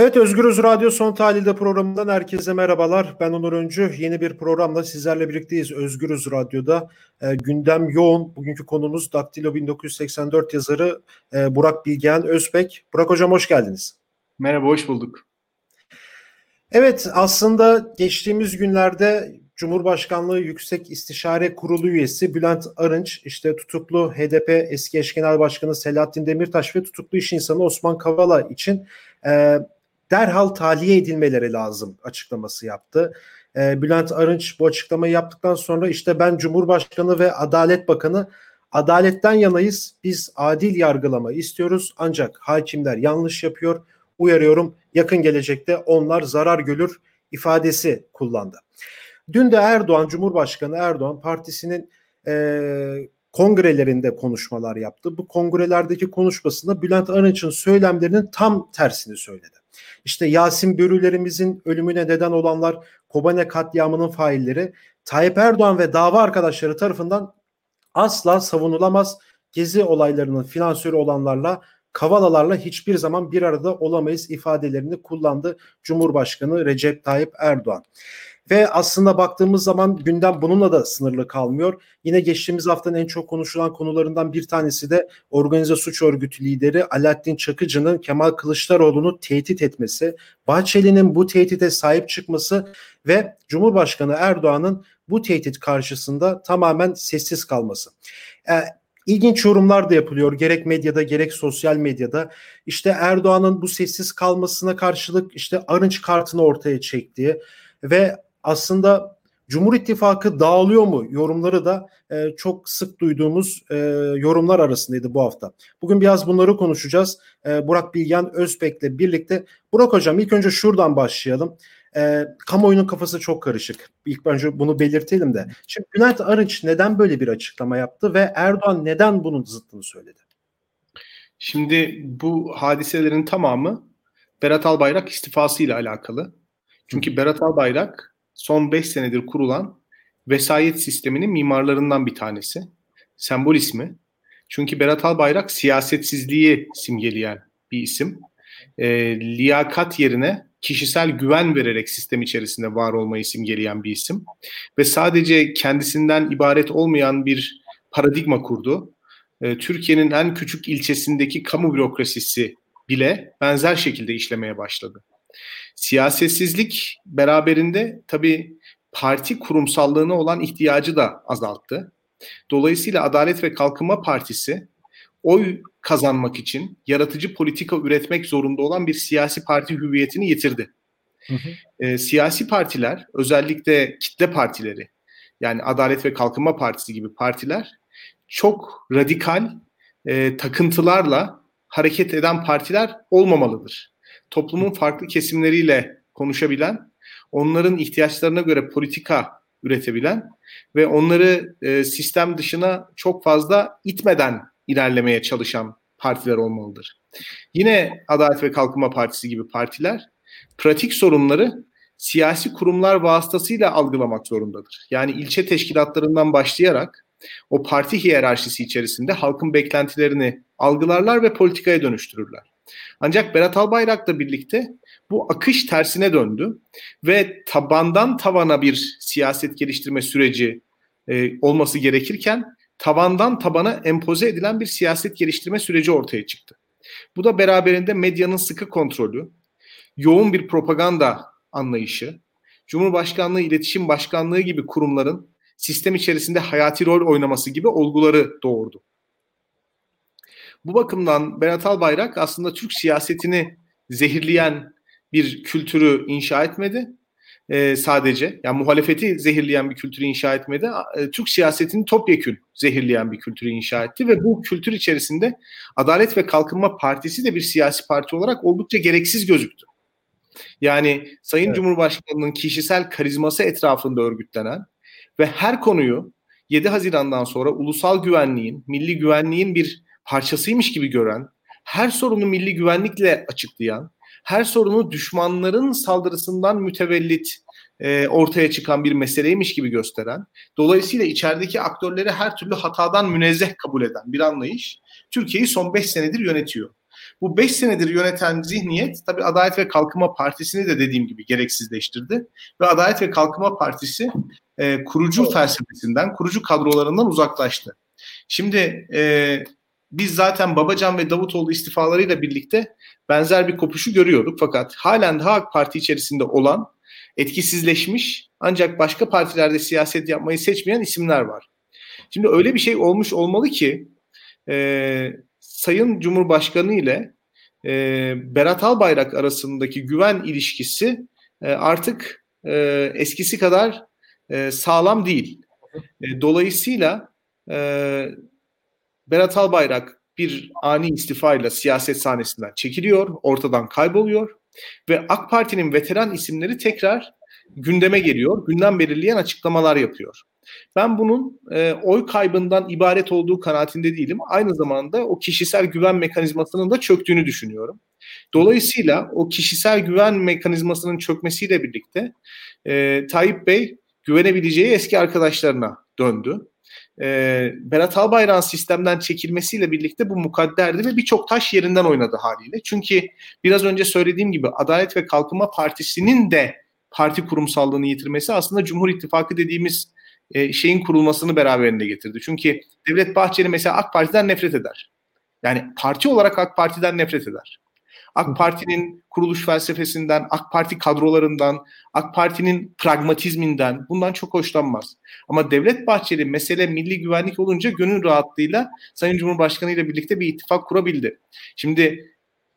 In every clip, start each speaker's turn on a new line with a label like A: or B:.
A: Evet Özgürüz Radyo Son Tahlil'de programından herkese merhabalar. Ben Onur Öncü. Yeni bir programla sizlerle birlikteyiz Özgürüz Radyo'da. E, gündem yoğun. Bugünkü konumuz Daktilo 1984 yazarı e, Burak Bilgehan Özbek. Burak Hocam hoş geldiniz.
B: Merhaba, hoş bulduk.
A: Evet aslında geçtiğimiz günlerde Cumhurbaşkanlığı Yüksek İstişare Kurulu üyesi Bülent Arınç, işte tutuklu HDP eski eş genel başkanı Selahattin Demirtaş ve tutuklu iş insanı Osman Kavala için e, derhal tahliye edilmeleri lazım açıklaması yaptı. E, Bülent Arınç bu açıklamayı yaptıktan sonra işte ben Cumhurbaşkanı ve Adalet Bakanı adaletten yanayız. Biz adil yargılama istiyoruz ancak hakimler yanlış yapıyor. Uyarıyorum yakın gelecekte onlar zarar görür ifadesi kullandı. Dün de Erdoğan, Cumhurbaşkanı Erdoğan partisinin e, kongrelerinde konuşmalar yaptı. Bu kongrelerdeki konuşmasında Bülent Arınç'ın söylemlerinin tam tersini söyledi. İşte Yasin Börülerimizin ölümüne neden olanlar Kobane katliamının failleri Tayyip Erdoğan ve dava arkadaşları tarafından asla savunulamaz. Gezi olaylarının finansörü olanlarla Kavalalarla hiçbir zaman bir arada olamayız ifadelerini kullandı Cumhurbaşkanı Recep Tayyip Erdoğan. Ve aslında baktığımız zaman gündem bununla da sınırlı kalmıyor. Yine geçtiğimiz haftanın en çok konuşulan konularından bir tanesi de organize suç örgütü lideri Alaaddin Çakıcı'nın Kemal Kılıçdaroğlu'nu tehdit etmesi, Bahçeli'nin bu tehdite sahip çıkması ve Cumhurbaşkanı Erdoğan'ın bu tehdit karşısında tamamen sessiz kalması. Ee, İlginç yorumlar da yapılıyor gerek medyada gerek sosyal medyada. İşte Erdoğan'ın bu sessiz kalmasına karşılık işte Arınç kartını ortaya çektiği ve aslında Cumhur İttifakı dağılıyor mu yorumları da e, çok sık duyduğumuz e, yorumlar arasındaydı bu hafta. Bugün biraz bunları konuşacağız. E, Burak Bilgen Özbek'le birlikte. Burak Hocam ilk önce şuradan başlayalım. E, kamuoyunun kafası çok karışık. İlk önce bunu belirtelim de. Şimdi Bülent Arınç neden böyle bir açıklama yaptı ve Erdoğan neden bunun zıttını söyledi?
B: Şimdi bu hadiselerin tamamı Berat Albayrak istifasıyla alakalı. Çünkü Berat Albayrak son 5 senedir kurulan vesayet sisteminin mimarlarından bir tanesi. Sembol ismi. Çünkü Berat Albayrak siyasetsizliği simgeleyen bir isim. E, liyakat yerine kişisel güven vererek sistem içerisinde var olmayı simgeleyen bir isim. Ve sadece kendisinden ibaret olmayan bir paradigma kurdu. E, Türkiye'nin en küçük ilçesindeki kamu bürokrasisi bile benzer şekilde işlemeye başladı. Siyasetsizlik beraberinde tabii parti kurumsallığına olan ihtiyacı da azalttı. Dolayısıyla Adalet ve Kalkınma Partisi oy kazanmak için yaratıcı politika üretmek zorunda olan bir siyasi parti hüviyetini yitirdi. Hı hı. E, siyasi partiler özellikle kitle partileri yani Adalet ve Kalkınma Partisi gibi partiler çok radikal e, takıntılarla hareket eden partiler olmamalıdır. Toplumun farklı kesimleriyle konuşabilen, onların ihtiyaçlarına göre politika üretebilen ve onları e, sistem dışına çok fazla itmeden ilerlemeye çalışan partiler olmalıdır. Yine Adalet ve Kalkınma Partisi gibi partiler pratik sorunları siyasi kurumlar vasıtasıyla algılamak zorundadır. Yani ilçe teşkilatlarından başlayarak o parti hiyerarşisi içerisinde halkın beklentilerini algılarlar ve politikaya dönüştürürler. Ancak Berat Albayrak'la birlikte bu akış tersine döndü ve tabandan tavana bir siyaset geliştirme süreci e, olması gerekirken tavandan tabana empoze edilen bir siyaset geliştirme süreci ortaya çıktı. Bu da beraberinde medyanın sıkı kontrolü, yoğun bir propaganda anlayışı, Cumhurbaşkanlığı, İletişim Başkanlığı gibi kurumların sistem içerisinde hayati rol oynaması gibi olguları doğurdu. Bu bakımdan Berat Albayrak aslında Türk siyasetini zehirleyen bir kültürü inşa etmedi e, sadece. Yani muhalefeti zehirleyen bir kültürü inşa etmedi. E, Türk siyasetini topyekün zehirleyen bir kültürü inşa etti ve bu kültür içerisinde Adalet ve Kalkınma Partisi de bir siyasi parti olarak oldukça gereksiz gözüktü. Yani Sayın evet. Cumhurbaşkanı'nın kişisel karizması etrafında örgütlenen ve her konuyu 7 Haziran'dan sonra ulusal güvenliğin, milli güvenliğin bir parçasıymış gibi gören, her sorunu milli güvenlikle açıklayan, her sorunu düşmanların saldırısından mütevellit e, ortaya çıkan bir meseleymiş gibi gösteren, dolayısıyla içerideki aktörleri her türlü hatadan münezzeh kabul eden bir anlayış Türkiye'yi son 5 senedir yönetiyor. bu 5 senedir yöneten zihniyet tabii Adalet ve Kalkınma Partisi'ni de dediğim gibi gereksizleştirdi. Ve Adalet ve Kalkınma Partisi e, kurucu felsefesinden, kurucu kadrolarından uzaklaştı. Şimdi e, biz zaten Babacan ve Davutoğlu istifalarıyla birlikte benzer bir kopuşu görüyorduk. Fakat halen daha AK Parti içerisinde olan etkisizleşmiş ancak başka partilerde siyaset yapmayı seçmeyen isimler var. Şimdi öyle bir şey olmuş olmalı ki e, Sayın Cumhurbaşkanı ile e, Berat Albayrak arasındaki güven ilişkisi e, artık e, eskisi kadar e, sağlam değil. E, dolayısıyla e, Berat Albayrak bir ani istifayla siyaset sahnesinden çekiliyor, ortadan kayboluyor ve AK Parti'nin veteran isimleri tekrar gündeme geliyor, gündem belirleyen açıklamalar yapıyor. Ben bunun e, oy kaybından ibaret olduğu kanaatinde değilim. Aynı zamanda o kişisel güven mekanizmasının da çöktüğünü düşünüyorum. Dolayısıyla o kişisel güven mekanizmasının çökmesiyle birlikte e, Tayyip Bey güvenebileceği eski arkadaşlarına döndü. E, Berat Albayrak'ın sistemden çekilmesiyle birlikte bu mukadderdi ve birçok taş yerinden oynadı haliyle. Çünkü biraz önce söylediğim gibi Adalet ve Kalkınma Partisi'nin de parti kurumsallığını yitirmesi aslında Cumhur İttifakı dediğimiz e, şeyin kurulmasını beraberinde getirdi. Çünkü Devlet Bahçeli mesela AK Parti'den nefret eder. Yani parti olarak AK Parti'den nefret eder. AK Parti'nin kuruluş felsefesinden, AK Parti kadrolarından, AK Parti'nin pragmatizminden bundan çok hoşlanmaz. Ama Devlet Bahçeli mesele milli güvenlik olunca gönül rahatlığıyla Sayın Cumhurbaşkanı ile birlikte bir ittifak kurabildi. Şimdi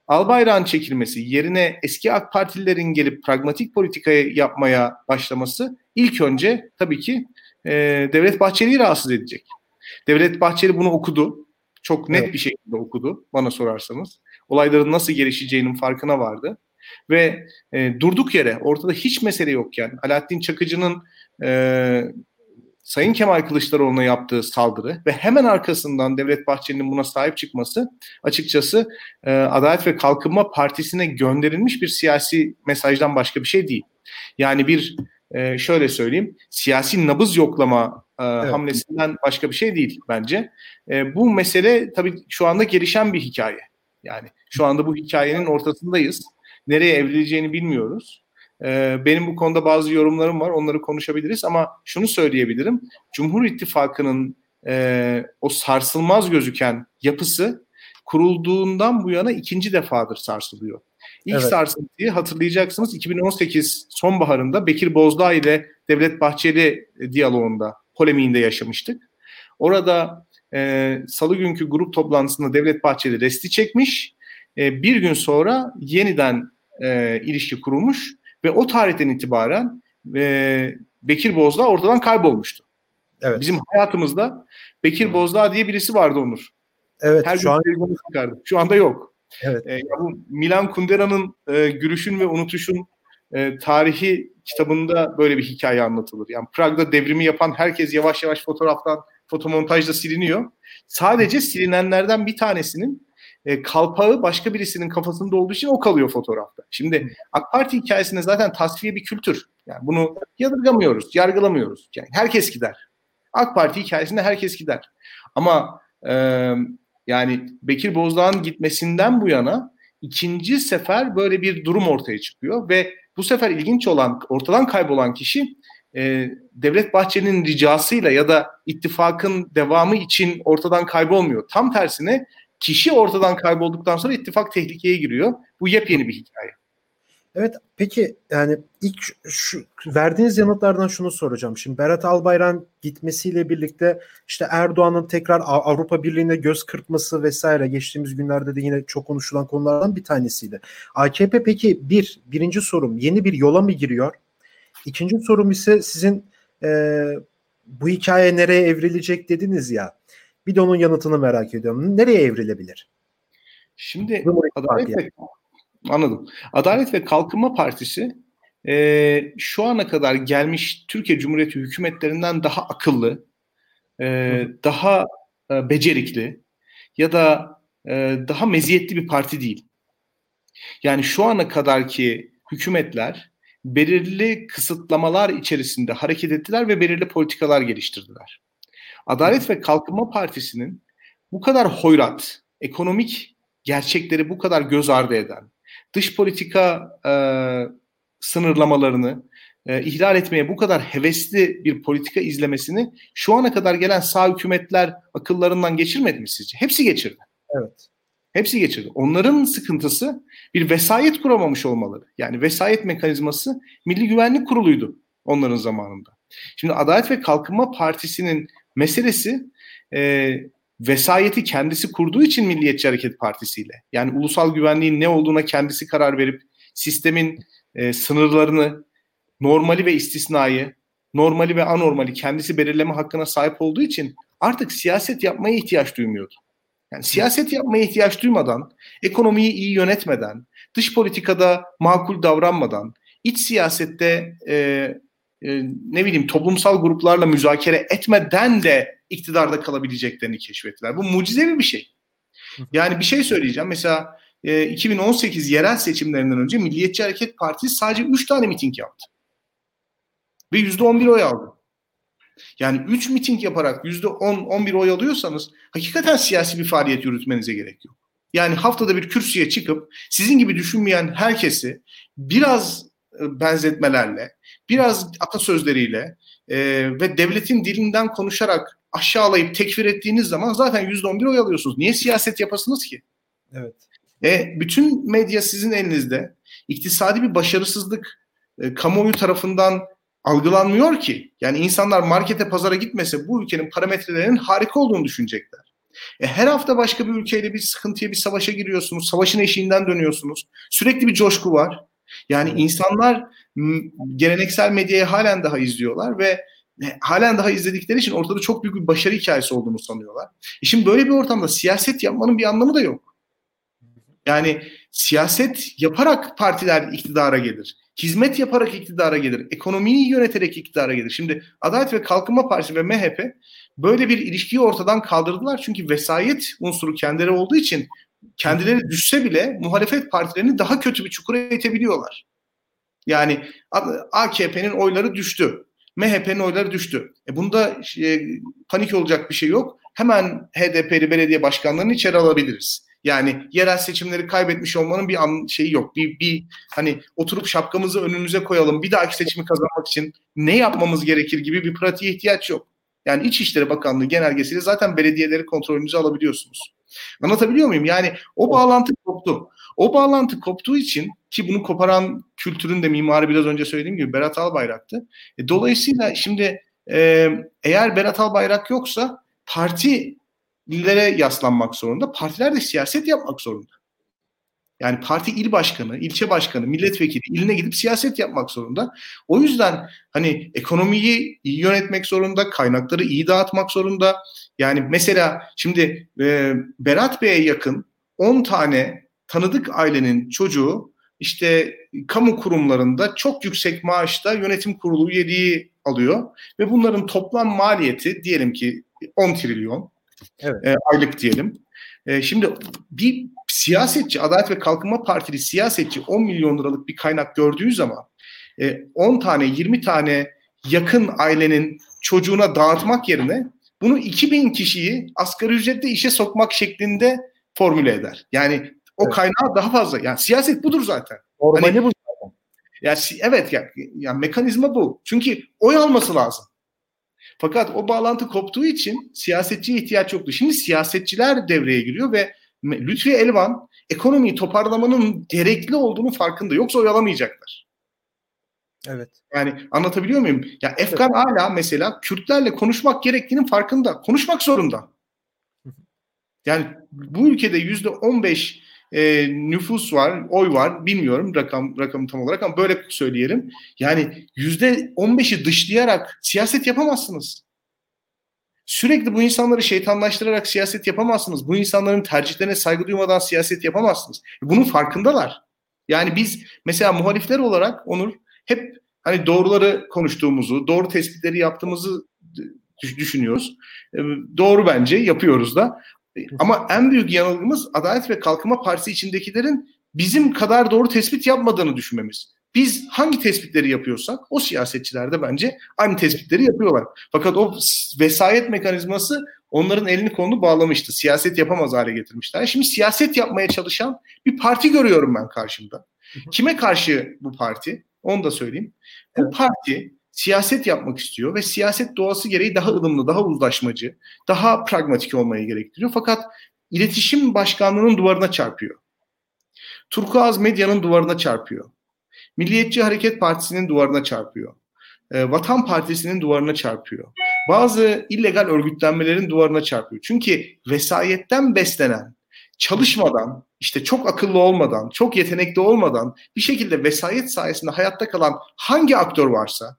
B: Albayrak'ın çekilmesi yerine eski AK Partililerin gelip pragmatik politikayı yapmaya başlaması ilk önce tabii ki e, Devlet Bahçeli'yi rahatsız edecek. Devlet Bahçeli bunu okudu. Çok net evet. bir şekilde okudu bana sorarsanız. Olayların nasıl gelişeceğinin farkına vardı. Ve e, durduk yere ortada hiç mesele yokken Alaaddin Çakıcı'nın e, Sayın Kemal Kılıçdaroğlu'na yaptığı saldırı ve hemen arkasından Devlet Bahçeli'nin buna sahip çıkması açıkçası e, Adalet ve Kalkınma Partisi'ne gönderilmiş bir siyasi mesajdan başka bir şey değil. Yani bir e, şöyle söyleyeyim siyasi nabız yoklama e, evet. hamlesinden başka bir şey değil bence. E, bu mesele tabii şu anda gelişen bir hikaye. Yani şu anda bu hikayenin ortasındayız. Nereye evrileceğini bilmiyoruz. E, benim bu konuda bazı yorumlarım var. Onları konuşabiliriz ama şunu söyleyebilirim. Cumhur İttifakı'nın e, o sarsılmaz gözüken yapısı kurulduğundan bu yana ikinci defadır sarsılıyor. İlk evet. sarsıntıyı hatırlayacaksınız 2018 sonbaharında Bekir Bozdağ ile Devlet Bahçeli diyaloğunda, polemiğinde yaşamıştık. Orada e, salı günkü grup toplantısında Devlet Bahçeli resti çekmiş. E, bir gün sonra yeniden e, ilişki kurulmuş ve o tarihten itibaren e, Bekir Bozdağ ortadan kaybolmuştu. Evet. Bizim hayatımızda Bekir Bozdağ diye birisi vardı Onur.
A: Evet. Her şu an
B: Şu anda yok. Evet. E, bu Milan Kundera'nın e, Gülüşün ve Unutuşun e, tarihi kitabında böyle bir hikaye anlatılır. Yani Prag'da devrimi yapan herkes yavaş yavaş fotoğraftan, fotomontajda siliniyor. Sadece silinenlerden bir tanesinin e, kalpağı başka birisinin kafasında olduğu için o kalıyor fotoğrafta. Şimdi AK Parti hikayesinde zaten tasfiye bir kültür. Yani bunu yadırgamıyoruz, yargılamıyoruz. Yani herkes gider. AK Parti hikayesinde herkes gider. Ama e, yani Bekir Bozdağ'ın gitmesinden bu yana ikinci sefer böyle bir durum ortaya çıkıyor ve bu sefer ilginç olan ortadan kaybolan kişi e, Devlet Bahçeli'nin ricasıyla ya da ittifakın devamı için ortadan kaybolmuyor. Tam tersine kişi ortadan kaybolduktan sonra ittifak tehlikeye giriyor. Bu yepyeni bir hikaye.
A: Evet peki yani ilk şu verdiğiniz yanıtlardan şunu soracağım. Şimdi Berat Albayrak'ın gitmesiyle birlikte işte Erdoğan'ın tekrar Avrupa Birliği'ne göz kırpması vesaire geçtiğimiz günlerde de yine çok konuşulan konulardan bir tanesiydi. AKP peki bir birinci sorum yeni bir yola mı giriyor? İkinci sorum ise sizin e, bu hikaye nereye evrilecek dediniz ya. Bir de onun yanıtını merak ediyorum. Nereye evrilebilir?
B: Şimdi Adalet Anladım. Adalet ve Kalkınma Partisi e, şu ana kadar gelmiş Türkiye Cumhuriyeti hükümetlerinden daha akıllı, e, daha e, becerikli ya da e, daha meziyetli bir parti değil. Yani şu ana kadarki hükümetler belirli kısıtlamalar içerisinde hareket ettiler ve belirli politikalar geliştirdiler. Adalet ve Kalkınma Partisi'nin bu kadar hoyrat, ekonomik gerçekleri bu kadar göz ardı eden, dış politika e, sınırlamalarını e, ihlal etmeye bu kadar hevesli bir politika izlemesini şu ana kadar gelen sağ hükümetler akıllarından geçirmedi mi sizce? Hepsi geçirdi.
A: Evet.
B: Hepsi geçirdi. Onların sıkıntısı bir vesayet kuramamış olmaları. Yani vesayet mekanizması Milli Güvenlik Kurulu'ydu onların zamanında. Şimdi Adalet ve Kalkınma Partisi'nin meselesi e, vesayeti kendisi kurduğu için Milliyetçi Hareket Partisi ile. Yani ulusal güvenliğin ne olduğuna kendisi karar verip sistemin e, sınırlarını, normali ve istisnayı, normali ve anormali kendisi belirleme hakkına sahip olduğu için artık siyaset yapmaya ihtiyaç duymuyordu. Yani siyaset yapmaya ihtiyaç duymadan, ekonomiyi iyi yönetmeden, dış politikada makul davranmadan, iç siyasette e, e, ne bileyim toplumsal gruplarla müzakere etmeden de iktidarda kalabileceklerini keşfettiler. Bu mucizevi bir şey. Yani bir şey söyleyeceğim. Mesela e, 2018 yerel seçimlerinden önce Milliyetçi Hareket Partisi sadece 3 tane miting yaptı. Ve %11 oy aldı. Yani 3 miting yaparak %10-11 oy alıyorsanız hakikaten siyasi bir faaliyet yürütmenize gerek yok. Yani haftada bir kürsüye çıkıp sizin gibi düşünmeyen herkesi biraz e, benzetmelerle, biraz atasözleriyle e, ve devletin dilinden konuşarak aşağılayıp tekfir ettiğiniz zaman zaten %11 oy alıyorsunuz. Niye siyaset yapasınız ki?
A: Evet.
B: E, bütün medya sizin elinizde. İktisadi bir başarısızlık e, kamuoyu tarafından algılanmıyor ki. Yani insanlar markete pazara gitmese bu ülkenin parametrelerinin harika olduğunu düşünecekler. E, her hafta başka bir ülkeyle bir sıkıntıya, bir savaşa giriyorsunuz. Savaşın eşiğinden dönüyorsunuz. Sürekli bir coşku var. Yani insanlar geleneksel medyayı halen daha izliyorlar ve halen daha izledikleri için ortada çok büyük bir başarı hikayesi olduğunu sanıyorlar. E şimdi böyle bir ortamda siyaset yapmanın bir anlamı da yok. Yani siyaset yaparak partiler iktidara gelir. Hizmet yaparak iktidara gelir. Ekonomiyi yöneterek iktidara gelir. Şimdi Adalet ve Kalkınma Partisi ve MHP böyle bir ilişkiyi ortadan kaldırdılar. Çünkü vesayet unsuru kendileri olduğu için kendileri düşse bile muhalefet partilerini daha kötü bir çukura itebiliyorlar. Yani AKP'nin oyları düştü. MHP'nin oyları düştü. E bunda e, panik olacak bir şey yok. Hemen HDP'li belediye başkanlarını içeri alabiliriz. Yani yerel seçimleri kaybetmiş olmanın bir an, şeyi yok. Bir, bir hani oturup şapkamızı önümüze koyalım. Bir dahaki seçimi kazanmak için ne yapmamız gerekir gibi bir pratiğe ihtiyaç yok. Yani İçişleri Bakanlığı genelgesiyle zaten belediyeleri kontrolünüze alabiliyorsunuz. Anlatabiliyor muyum? Yani o bağlantı koptu. O bağlantı koptuğu için ki bunu koparan kültürün de mimarı biraz önce söylediğim gibi Berat Albayrak'tı. E, dolayısıyla şimdi e, eğer Berat Albayrak yoksa partilere yaslanmak zorunda. Partiler de siyaset yapmak zorunda. Yani parti il başkanı, ilçe başkanı, milletvekili iline gidip siyaset yapmak zorunda. O yüzden hani ekonomiyi iyi yönetmek zorunda, kaynakları iyi dağıtmak zorunda. Yani mesela şimdi e, Berat Bey'e yakın 10 tane tanıdık ailenin çocuğu işte kamu kurumlarında çok yüksek maaşta yönetim kurulu üyeliği alıyor ve bunların toplam maliyeti diyelim ki 10 trilyon evet. e, aylık diyelim. E, şimdi bir siyasetçi, Adalet ve Kalkınma Partili siyasetçi 10 milyon liralık bir kaynak gördüğü zaman e, 10 tane 20 tane yakın ailenin çocuğuna dağıtmak yerine bunu 2000 kişiyi asgari ücretle işe sokmak şeklinde formüle eder. Yani o evet. kaynağı daha fazla. Yani siyaset budur zaten.
A: Normali hani, bu zaten.
B: Ya evet ya yani, yani mekanizma bu. Çünkü oy alması lazım. Fakat o bağlantı koptuğu için siyasetçiye ihtiyaç yoktu. Şimdi siyasetçiler devreye giriyor ve Lütfi Elvan ekonomiyi toparlamanın gerekli olduğunu farkında. Yoksa oyalamayacaklar.
A: Evet.
B: Yani anlatabiliyor muyum? Ya Efkan evet. hala mesela Kürtlerle konuşmak gerektiğinin farkında. Konuşmak zorunda. Yani bu ülkede yüzde on beş e, nüfus var, oy var. Bilmiyorum rakam rakamı tam olarak ama böyle söyleyelim. Yani yüzde on beşi dışlayarak siyaset yapamazsınız. Sürekli bu insanları şeytanlaştırarak siyaset yapamazsınız. Bu insanların tercihlerine saygı duymadan siyaset yapamazsınız. Bunun farkındalar. Yani biz mesela muhalifler olarak Onur hep hani doğruları konuştuğumuzu, doğru tespitleri yaptığımızı düşünüyoruz. Ee, doğru bence yapıyoruz da. Ama en büyük yanılgımız Adalet ve Kalkınma Partisi içindekilerin bizim kadar doğru tespit yapmadığını düşünmemiz. Biz hangi tespitleri yapıyorsak o siyasetçiler de bence aynı tespitleri yapıyorlar. Fakat o vesayet mekanizması onların elini kolunu bağlamıştı. Siyaset yapamaz hale getirmişler. Şimdi siyaset yapmaya çalışan bir parti görüyorum ben karşımda. Kime karşı bu parti? Onu da söyleyeyim. Bu evet. parti siyaset yapmak istiyor ve siyaset doğası gereği daha ılımlı, daha uzlaşmacı, daha pragmatik olmayı gerektiriyor. Fakat iletişim başkanlığının duvarına çarpıyor. Turkuaz medyanın duvarına çarpıyor. Milliyetçi Hareket Partisi'nin duvarına çarpıyor. E, Vatan Partisi'nin duvarına çarpıyor. Bazı illegal örgütlenmelerin duvarına çarpıyor. Çünkü vesayetten beslenen, çalışmadan, işte çok akıllı olmadan, çok yetenekli olmadan bir şekilde vesayet sayesinde hayatta kalan hangi aktör varsa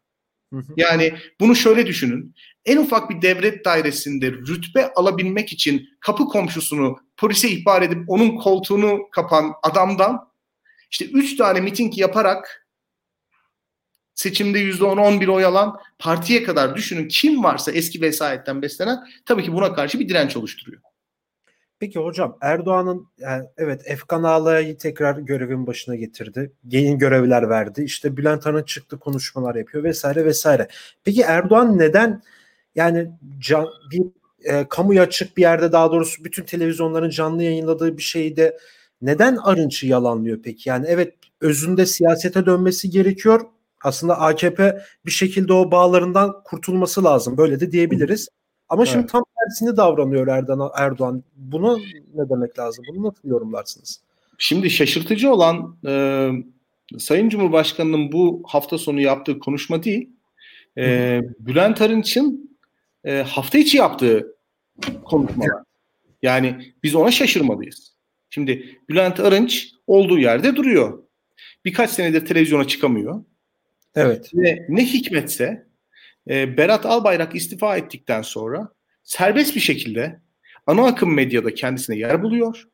B: yani bunu şöyle düşünün. En ufak bir devlet dairesinde rütbe alabilmek için kapı komşusunu polise ihbar edip onun koltuğunu kapan adamdan işte üç tane miting yaparak seçimde yüzde on on bir oy alan partiye kadar düşünün kim varsa eski vesayetten beslenen tabii ki buna karşı bir direnç oluşturuyor.
A: Peki hocam Erdoğan'ın yani evet Efkan Ağlay'ı tekrar görevin başına getirdi. Yeni görevler verdi. İşte Bülent Arınç çıktı konuşmalar yapıyor vesaire vesaire. Peki Erdoğan neden yani can, bir e, kamuya açık bir yerde daha doğrusu bütün televizyonların canlı yayınladığı bir şeyi de neden Arınç'ı yalanlıyor peki? Yani evet özünde siyasete dönmesi gerekiyor. Aslında AKP bir şekilde o bağlarından kurtulması lazım. Böyle de diyebiliriz. Ama evet. şimdi tam tersini davranıyor Erdoğan. Erdoğan. Bunu ne demek lazım? Bunu nasıl yorumlarsınız?
B: Şimdi şaşırtıcı olan e, Sayın Cumhurbaşkanı'nın bu hafta sonu yaptığı konuşma değil. E, Bülent Arınç'ın e, hafta içi yaptığı konuşmalar. Yani biz ona şaşırmalıyız. Şimdi Bülent Arınç olduğu yerde duruyor. Birkaç senedir televizyona çıkamıyor.
A: Evet.
B: Ve ne hikmetse e, Berat Albayrak istifa ettikten sonra serbest bir şekilde ana akım medyada kendisine yer buluyor.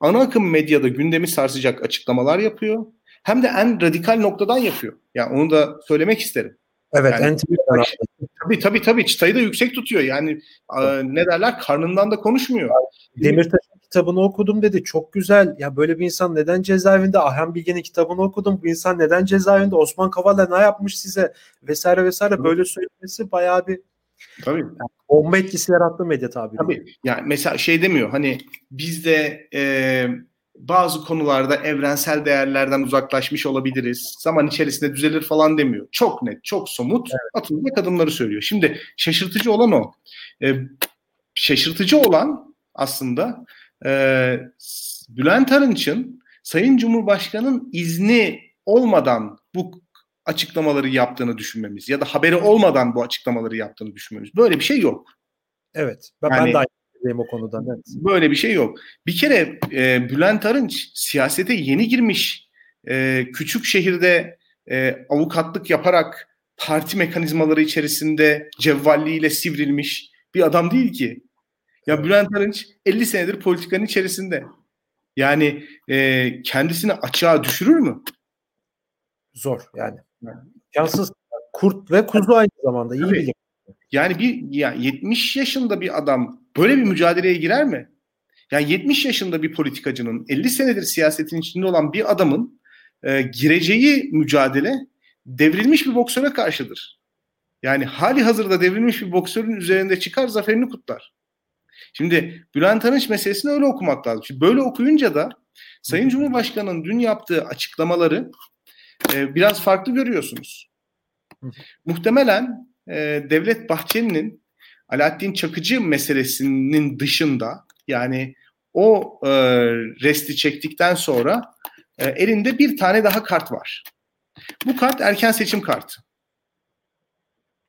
B: Ana akım medyada gündemi sarsacak açıklamalar yapıyor. Hem de en radikal noktadan yapıyor. Yani onu da söylemek isterim.
A: Evet.
B: Yani, tabii tabii tabii çıtayı da yüksek tutuyor. Yani evet. ne derler karnından da konuşmuyor.
A: Demirtaş'ın kitabını okudum dedi. Çok güzel. Ya böyle bir insan neden cezaevinde? Aham Bilge'nin kitabını okudum. Bu insan neden cezaevinde? Osman Kavala ne yapmış size? Vesaire vesaire. Böyle söylemesi bayağı bir
B: Tabii. Yani,
A: bomba etkisi yarattı medya tabiri.
B: Tabii. Yani mesela şey demiyor. Hani bizde e, bazı konularda evrensel değerlerden uzaklaşmış olabiliriz. Zaman içerisinde düzelir falan demiyor. Çok net, çok somut evet. atılacak adımları söylüyor. Şimdi şaşırtıcı olan o. E, şaşırtıcı olan aslında e, Bülent Arınç'ın Sayın Cumhurbaşkanı'nın izni olmadan bu açıklamaları yaptığını düşünmemiz ya da haberi olmadan bu açıklamaları yaptığını düşünmemiz. Böyle bir şey yok.
A: Evet. Ben, yani, ben de aynı o konuda. Evet.
B: Böyle bir şey yok. Bir kere e, Bülent Arınç siyasete yeni girmiş. E, küçük şehirde e, avukatlık yaparak parti mekanizmaları içerisinde cevvalliğiyle sivrilmiş bir adam değil ki. Ya Bülent Arınç 50 senedir politikanın içerisinde. Yani e, kendisini açığa düşürür mü?
A: Zor yani. Yansız kurt ve kuzu aynı zamanda iyi Tabii. bilim.
B: Yani bir ya 70 yaşında bir adam böyle bir mücadeleye girer mi? Yani 70 yaşında bir politikacının 50 senedir siyasetin içinde olan bir adamın e, gireceği mücadele devrilmiş bir boksöre karşıdır. Yani hali hazırda devrilmiş bir boksörün üzerinde çıkar zaferini kutlar. Şimdi Bülent Arınç meselesini öyle okumak lazım. Şimdi böyle okuyunca da Sayın Cumhurbaşkanı'nın dün yaptığı açıklamaları e, biraz farklı görüyorsunuz. Muhtemelen e, Devlet Bahçeli'nin Alaaddin Çakıcı meselesinin dışında yani o e, resti çektikten sonra e, elinde bir tane daha kart var. Bu kart erken seçim kartı.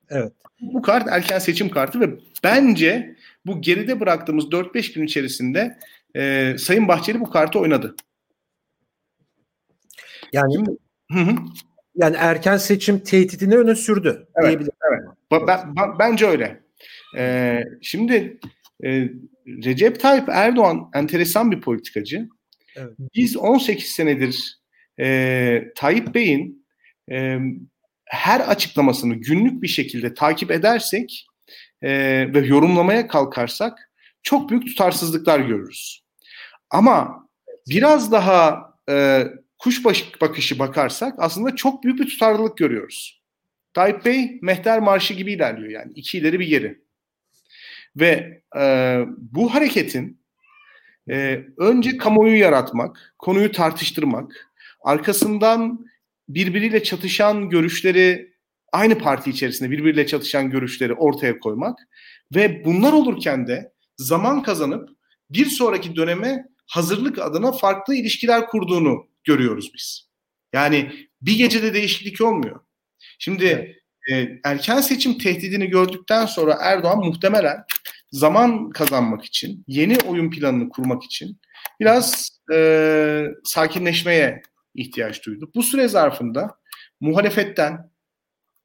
A: Evet.
B: Bu kart erken seçim kartı ve bence bu geride bıraktığımız 4-5 gün içerisinde e, Sayın Bahçeli bu kartı oynadı.
A: Yani Şimdi, hı hı. yani erken seçim tehdidini öne sürdü
B: evet, diyebilirim. Evet. Ba- ben, ben, bence öyle. Ee, şimdi e, Recep Tayyip Erdoğan enteresan bir politikacı. Evet. Biz 18 senedir e, Tayyip Bey'in e, her açıklamasını günlük bir şekilde takip edersek e, ve yorumlamaya kalkarsak çok büyük tutarsızlıklar görürüz. Ama biraz daha e, kuş bakışı bakarsak aslında çok büyük bir tutarlılık görüyoruz. Tayyip Bey Mehter Marşı gibi ilerliyor yani. iki ileri bir geri. Ve e, bu hareketin e, önce kamuoyu yaratmak, konuyu tartıştırmak, arkasından birbiriyle çatışan görüşleri aynı parti içerisinde birbiriyle çatışan görüşleri ortaya koymak ve bunlar olurken de zaman kazanıp bir sonraki döneme hazırlık adına farklı ilişkiler kurduğunu görüyoruz biz. Yani bir gecede değişiklik olmuyor. Şimdi e, erken seçim tehdidini gördükten sonra Erdoğan muhtemelen zaman kazanmak için, yeni oyun planını kurmak için biraz e, sakinleşmeye ihtiyaç duydu. Bu süre zarfında muhalefetten,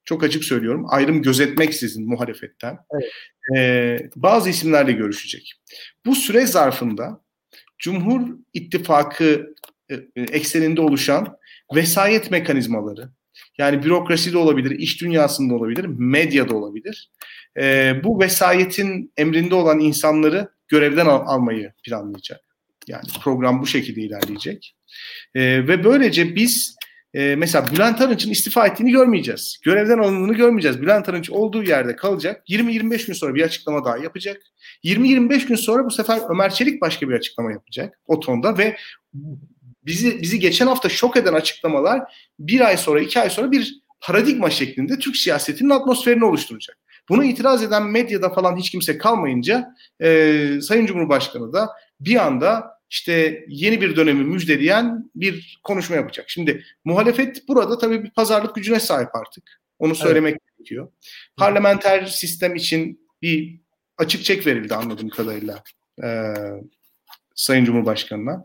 B: çok açık söylüyorum, ayrım gözetmeksizin muhalefetten evet. e, bazı isimlerle görüşecek. Bu süre zarfında Cumhur İttifakı e, e ekseninde oluşan vesayet mekanizmaları, yani bürokrasi de olabilir, iş dünyasında olabilir, medya da olabilir. E, bu vesayetin emrinde olan insanları görevden al- almayı planlayacak. Yani program bu şekilde ilerleyecek. E, ve böylece biz e, mesela Bülent Arınç'ın istifa ettiğini görmeyeceğiz. Görevden alındığını görmeyeceğiz. Bülent Arınç olduğu yerde kalacak. 20-25 gün sonra bir açıklama daha yapacak. 20-25 gün sonra bu sefer Ömer Çelik başka bir açıklama yapacak o tonda ve bizi bizi geçen hafta şok eden açıklamalar bir ay sonra iki ay sonra bir paradigma şeklinde Türk siyasetinin atmosferini oluşturacak. Buna itiraz eden medyada falan hiç kimse kalmayınca e, Sayın Cumhurbaşkanı da bir anda işte yeni bir dönemi müjdeleyen bir konuşma yapacak. Şimdi muhalefet burada tabii bir pazarlık gücüne sahip artık. Onu söylemek evet. gerekiyor. Parlamenter sistem için bir açık çek verildi anladığım kadarıyla. Ee, Sayın Cumhurbaşkanı'na.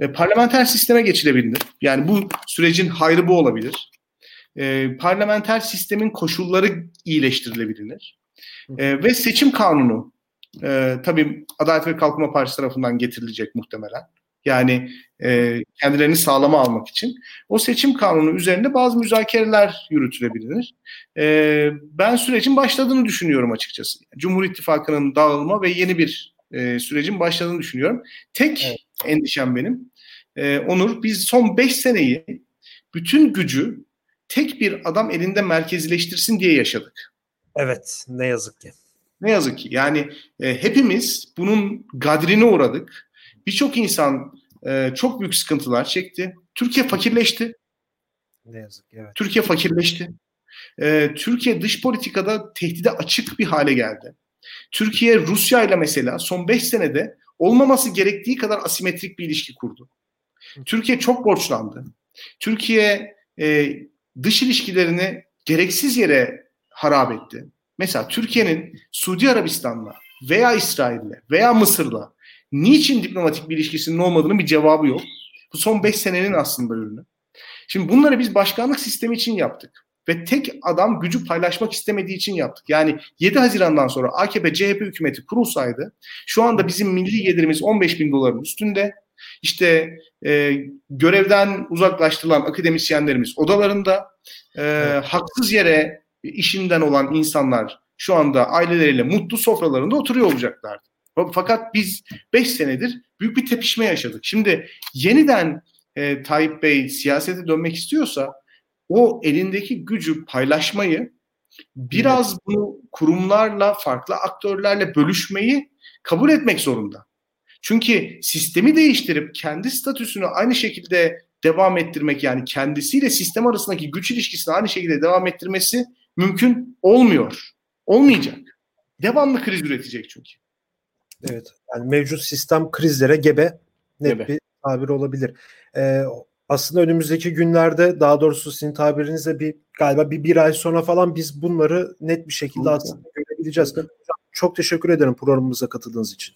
B: E, parlamenter sisteme geçilebilir. Yani bu sürecin hayrı bu olabilir. E, parlamenter sistemin koşulları iyileştirilebilir. E, ve seçim kanunu e, tabii Adalet ve Kalkınma Partisi tarafından getirilecek muhtemelen. Yani e, kendilerini sağlama almak için. O seçim kanunu üzerinde bazı müzakereler yürütülebilir. E, ben sürecin başladığını düşünüyorum açıkçası. Cumhur İttifakı'nın dağılma ve yeni bir e, sürecin başladığını düşünüyorum. Tek evet. endişem benim. E, Onur biz son 5 seneyi bütün gücü tek bir adam elinde merkezileştirsin diye yaşadık.
A: Evet ne yazık ki.
B: Ne yazık ki yani e, hepimiz bunun gadrine uğradık. Birçok insan e, çok büyük sıkıntılar çekti. Türkiye fakirleşti.
A: Ne yazık ki evet.
B: Türkiye fakirleşti. E, Türkiye dış politikada tehdide açık bir hale geldi. Türkiye Rusya ile mesela son 5 senede olmaması gerektiği kadar asimetrik bir ilişki kurdu. Türkiye çok borçlandı. Türkiye e, dış ilişkilerini gereksiz yere harap etti. Mesela Türkiye'nin Suudi Arabistan'la veya İsrail'le veya Mısır'la niçin diplomatik bir ilişkisinin olmadığını bir cevabı yok. Bu son 5 senenin aslında ürünü. Şimdi bunları biz başkanlık sistemi için yaptık ve tek adam gücü paylaşmak istemediği için yaptık. Yani 7 Haziran'dan sonra AKP CHP hükümeti kurulsaydı şu anda bizim milli gelirimiz 15 bin doların üstünde. İşte e, görevden uzaklaştırılan akademisyenlerimiz odalarında e, haksız yere işinden olan insanlar şu anda aileleriyle mutlu sofralarında oturuyor olacaklardı. Fakat biz 5 senedir büyük bir tepişme yaşadık. Şimdi yeniden e, Tayyip Bey siyasete dönmek istiyorsa o elindeki gücü paylaşmayı biraz bunu kurumlarla, farklı aktörlerle bölüşmeyi kabul etmek zorunda. Çünkü sistemi değiştirip kendi statüsünü aynı şekilde devam ettirmek yani kendisiyle sistem arasındaki güç ilişkisini aynı şekilde devam ettirmesi mümkün olmuyor. Olmayacak. Devamlı kriz üretecek çünkü.
A: Evet. Yani mevcut sistem krizlere gebe net gebe. bir tabir olabilir. Ee, aslında önümüzdeki günlerde daha doğrusu sizin tabirinizle bir galiba bir, bir ay sonra falan biz bunları net bir şekilde aslında görebileceğiz. Çok teşekkür ederim programımıza katıldığınız için.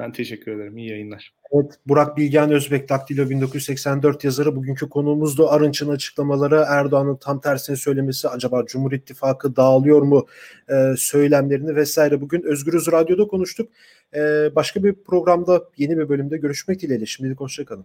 B: Ben teşekkür ederim. İyi yayınlar.
A: Evet, Burak Bilgen Özbek Daktilo 1984 yazarı. Bugünkü konuğumuz da Arınç'ın açıklamaları, Erdoğan'ın tam tersini söylemesi, acaba Cumhur İttifakı dağılıyor mu e, söylemlerini vesaire. Bugün Özgürüz Radyo'da konuştuk. E, başka bir programda yeni bir bölümde görüşmek dileğiyle. Şimdilik hoşçakalın.